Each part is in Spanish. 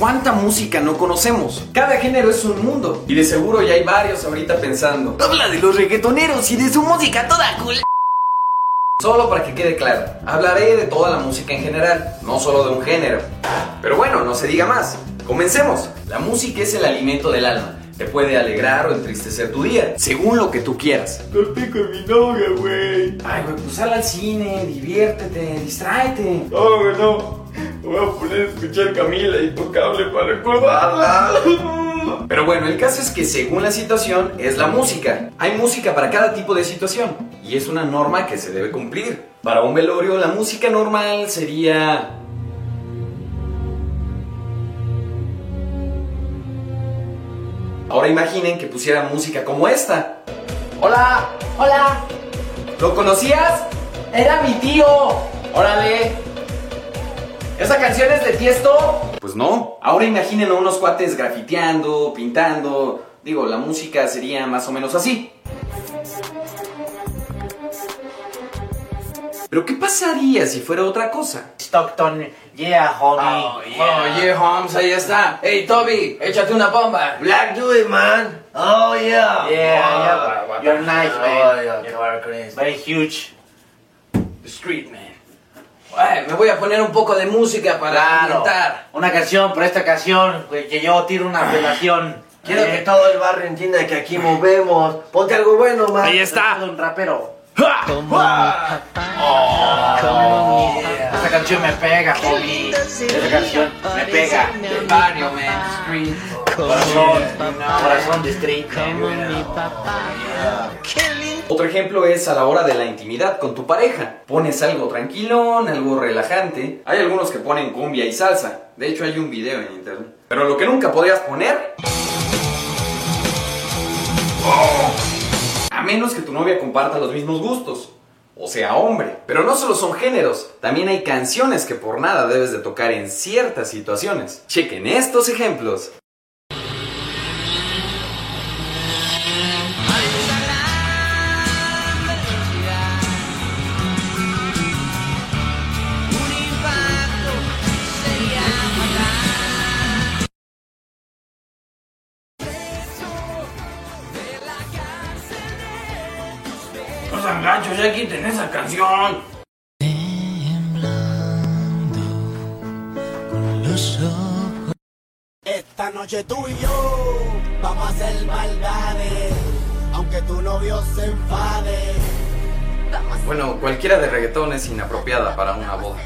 ¿Cuánta música no conocemos? Cada género es un mundo. Y de seguro ya hay varios ahorita pensando. Habla de los reggaetoneros y de su música toda cool. Solo para que quede claro, hablaré de toda la música en general, no solo de un género. Pero bueno, no se diga más. Comencemos. La música es el alimento del alma. Te puede alegrar o entristecer tu día, según lo que tú quieras. Estoy con mi novia, güey. Ay, güey, pues sal al cine, diviértete, distráete. No, güey, no. Voy a poner a escuchar Camila Intocable para recordarla. Pero bueno, el caso es que según la situación es la música. Hay música para cada tipo de situación y es una norma que se debe cumplir. Para un velorio la música normal sería... Ahora imaginen que pusieran música como esta. Hola, hola, ¿Lo conocías? era mi tío. Órale. ¿Esa canción es de Tiesto? Pues no. Ahora imaginen a unos cuates grafiteando, pintando. Digo, la música sería más o menos así. Pero ¿qué pasaría si fuera otra cosa? Stockton, yeah, homie. Oh, yeah, Holmes, ahí está. Hey, Toby, échate una bomba. Black do it, man. Oh, yeah. Yeah, yeah. You're nice, man. Oh, yeah. You are very huge. The street, man. Ay, me voy a poner un poco de música para Claro. ambientar. Una canción, por esta canción, güey, que yo tiro una relación. Quiero Eh, que todo el barrio entienda que aquí movemos. Ponte algo bueno, man. Ahí está. un rapero. ¡Ah! Esta canción me pega, homie. Esta canción me pega. Del barrio, man. Street. Corazón, corazón de street. Otro ejemplo es a la hora de la intimidad con tu pareja. Pones algo tranquilón, algo relajante. Hay algunos que ponen cumbia y salsa. De hecho, hay un video en internet. Pero lo que nunca podrías poner. A menos que tu novia comparta los mismos gustos. O sea, hombre. Pero no solo son géneros, también hay canciones que por nada debes de tocar en ciertas situaciones. Chequen estos ejemplos. Ya quiten esa canción. Esta noche tú y yo vamos a hacer maldades, aunque tu novio se enfade. Bueno, cualquiera de reggaetón es inapropiada para una boda.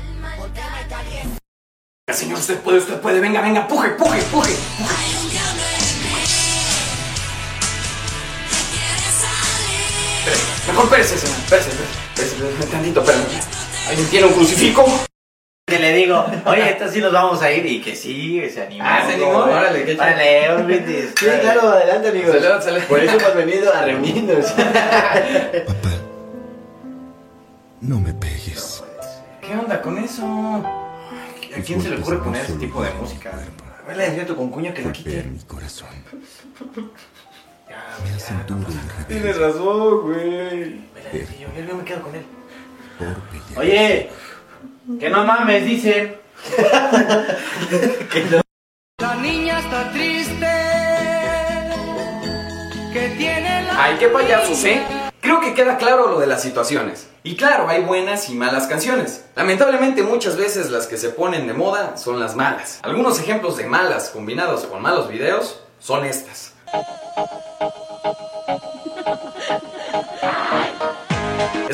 Señor, usted puede, usted puede, venga, venga, puje, puje, puje. Espere, Mejor espérese, señor, espérese, espérese, espérese, tantito, espérame. ¿Alguien tiene un crucifijo? Que le digo, oye, esta sí nos vamos a ir y que sí, se animó. Ah, ¿se animó? Órale, qué chido. Órale, un brindis. Sí, claro, adelante, amigos. Salud, salud. Por eso hemos venido a reunirnos. Papá, no me pegues. ¿Qué onda con eso? ¿A quién se le ocurre poner ese tipo de música? Decirle a tu concuña que la quite. mi corazón. Me hacen duro y Tienes razón, güey. Vele, yo, yo, yo me quedo con él. Porque ya Oye, que no mames, dicen. La niña está triste, que tiene la... Ay, qué payasos, ¿eh? Creo que queda claro lo de las situaciones. Y claro, hay buenas y malas canciones. Lamentablemente muchas veces las que se ponen de moda son las malas. Algunos ejemplos de malas combinados con malos videos son estas. Thank you.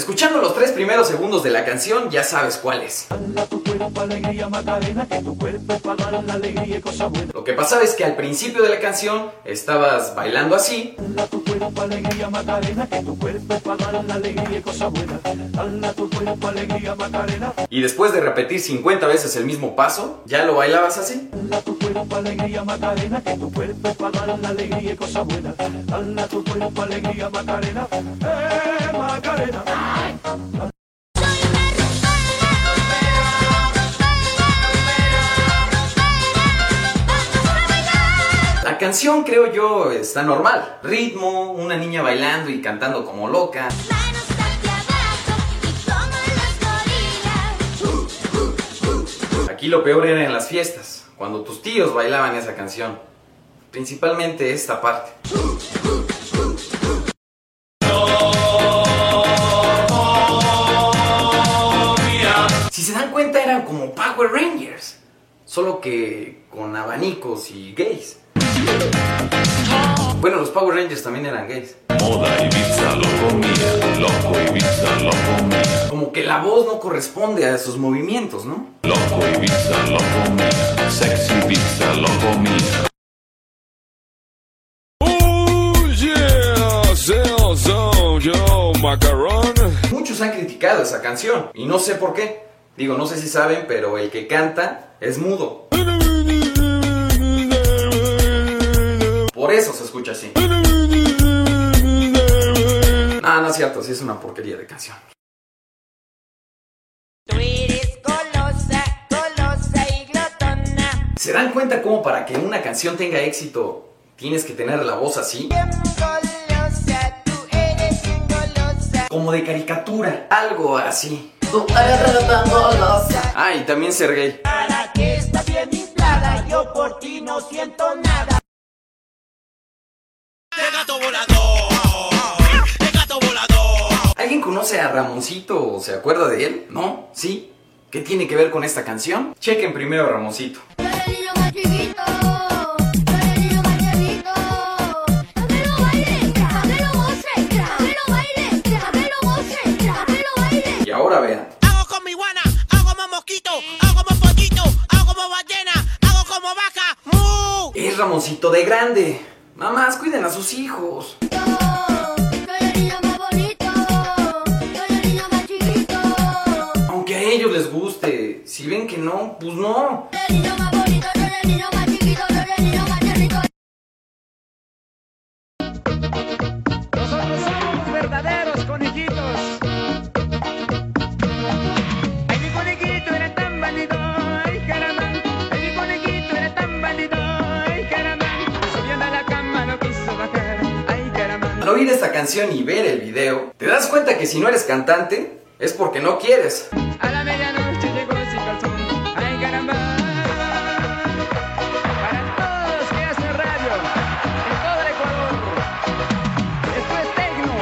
Escuchando los tres primeros segundos de la canción, ya sabes cuál es. Lo que pasaba es que al principio de la canción estabas bailando así. Y después de repetir 50 veces el mismo paso, ya lo bailabas así. La canción, creo yo, está normal. Ritmo, una niña bailando y cantando como loca. Aquí lo peor era en las fiestas, cuando tus tíos bailaban esa canción. Principalmente esta parte. Eran como Power Rangers, solo que con abanicos y gays. Bueno, los Power Rangers también eran gays. Moda Ibiza lo comía, loco Ibiza lo comía, Como que la voz no corresponde a sus movimientos, ¿no? loco Ibiza lo comía, sexy Ibiza lo comía. Oh yeah, Zelzão, yo macarón. Muchos han criticado esa canción y no sé por qué. Digo, no sé si saben, pero el que canta es mudo. Por eso se escucha así. Ah, no es cierto, sí es una porquería de canción. ¿Se dan cuenta cómo para que una canción tenga éxito tienes que tener la voz así? Como de caricatura, algo así. Tú eres tan golosa. Ah, y también ser gay. Para que estás bien inflada, yo por ti no siento nada. ¿Alguien conoce a Ramoncito o se acuerda de él? ¿No? ¿Sí? ¿Qué tiene que ver con esta canción? Chequen primero a Ramoncito. De grande. Mamás, cuiden a sus hijos. Aunque a ellos les guste. Si ven que no, pues no. Canción y ver el video, te das cuenta que si no eres cantante, es porque no quieres. A la medianoche llegó sin calzón, ay, caramba. Para todos que hacen radio, en todo el Ecuador. Esto es Tecno,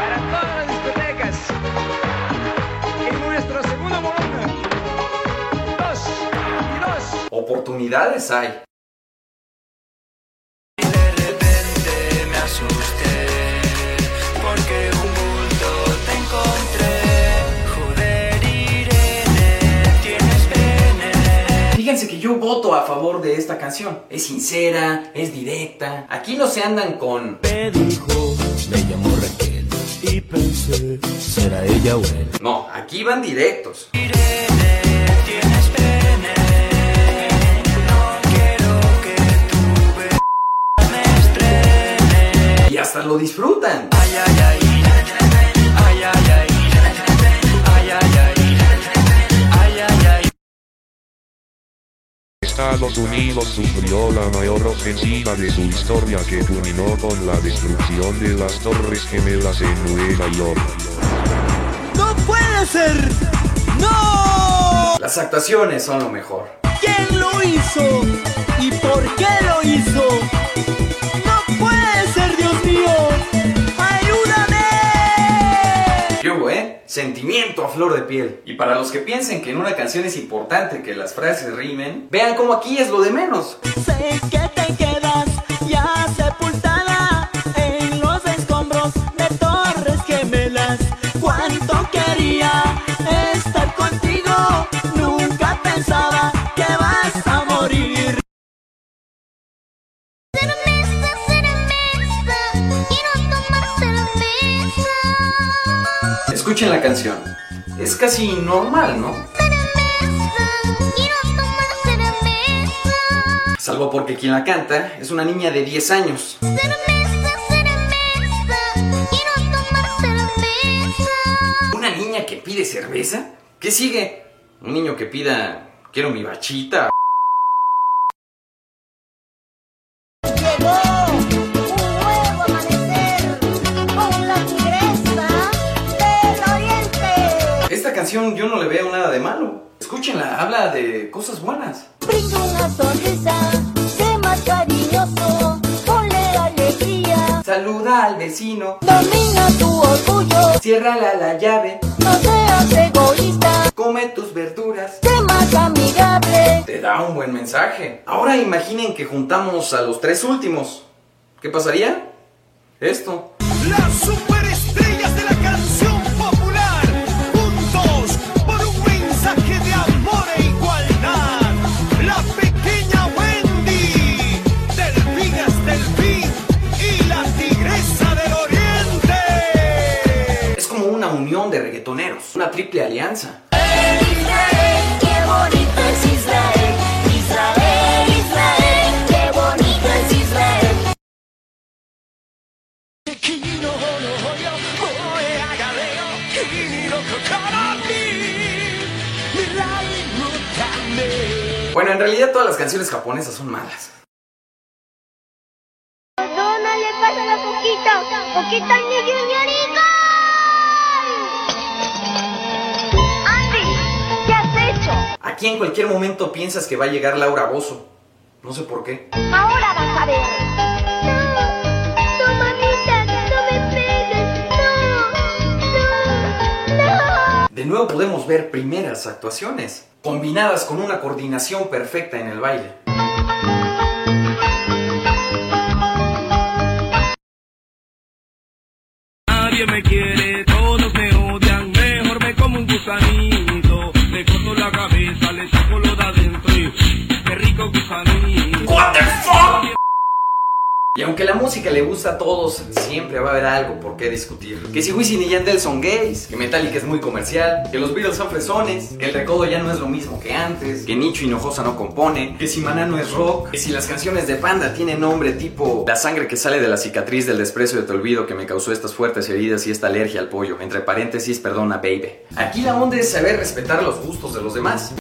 para todas las discotecas. En nuestro segundo volumen. Dos y dos. Oportunidades hay. Voto a favor de esta canción. Es sincera, es directa. Aquí no se andan con... Me dijo, me llamó Raquel y pensé, será ella o él. No, aquí van directos. Y hasta lo disfrutan. Estados Unidos sufrió la mayor ofensiva de su historia que culminó con la destrucción de las Torres Gemelas en Nueva York. ¡No puede ser! ¡No! Las actuaciones son lo mejor. ¿Quién lo hizo? ¿Y por qué lo hizo? ¡No puede ser, Dios mío! Sentimiento a flor de piel. Y para los que piensen que en una canción es importante que las frases rimen, vean cómo aquí es lo de menos. Sé que te quedas Salvo porque quien la canta es una niña de 10 años. ¿Una niña que pide cerveza? ¿Qué sigue? Un niño que pida, quiero mi bachita. Esta canción yo no le veo nada de malo. Escúchenla, habla de cosas buenas. Brinda una sonrisa, sé más cariñoso, ponle alegría. Saluda al vecino, Domina tu orgullo, ciérrala la llave, no seas egoísta, come tus verduras. sé más amigable. Te da un buen mensaje. Ahora imaginen que juntamos a los tres últimos. ¿Qué pasaría? Esto. Las superestrellas una unión de reggaetoneros, una triple alianza. Bueno, en realidad todas las canciones japonesas son malas. Aquí en cualquier momento piensas que va a llegar Laura Bozo. No sé por qué. Ahora vas a ver. No, no, mamita, no me pegues, no, no, no. De nuevo podemos ver primeras actuaciones, combinadas con una coordinación perfecta en el baile. Nadie me quiere, de adentro y qué rico gusanito. What the fuck? Y aunque la música le gusta a todos, siempre va a haber algo por qué discutir. Que si Wisin y Yandel son gays, que Metallica es muy comercial, que los Beatles son fresones, que el recodo ya no es lo mismo que antes, que Nicho Hinojosa no compone, que si Maná no es rock, que si las canciones de Panda tienen nombre tipo La sangre que sale de la cicatriz del desprecio de tu olvido que me causó estas fuertes heridas y esta alergia al pollo, entre paréntesis, perdona baby. Aquí la onda es saber respetar los gustos de los demás.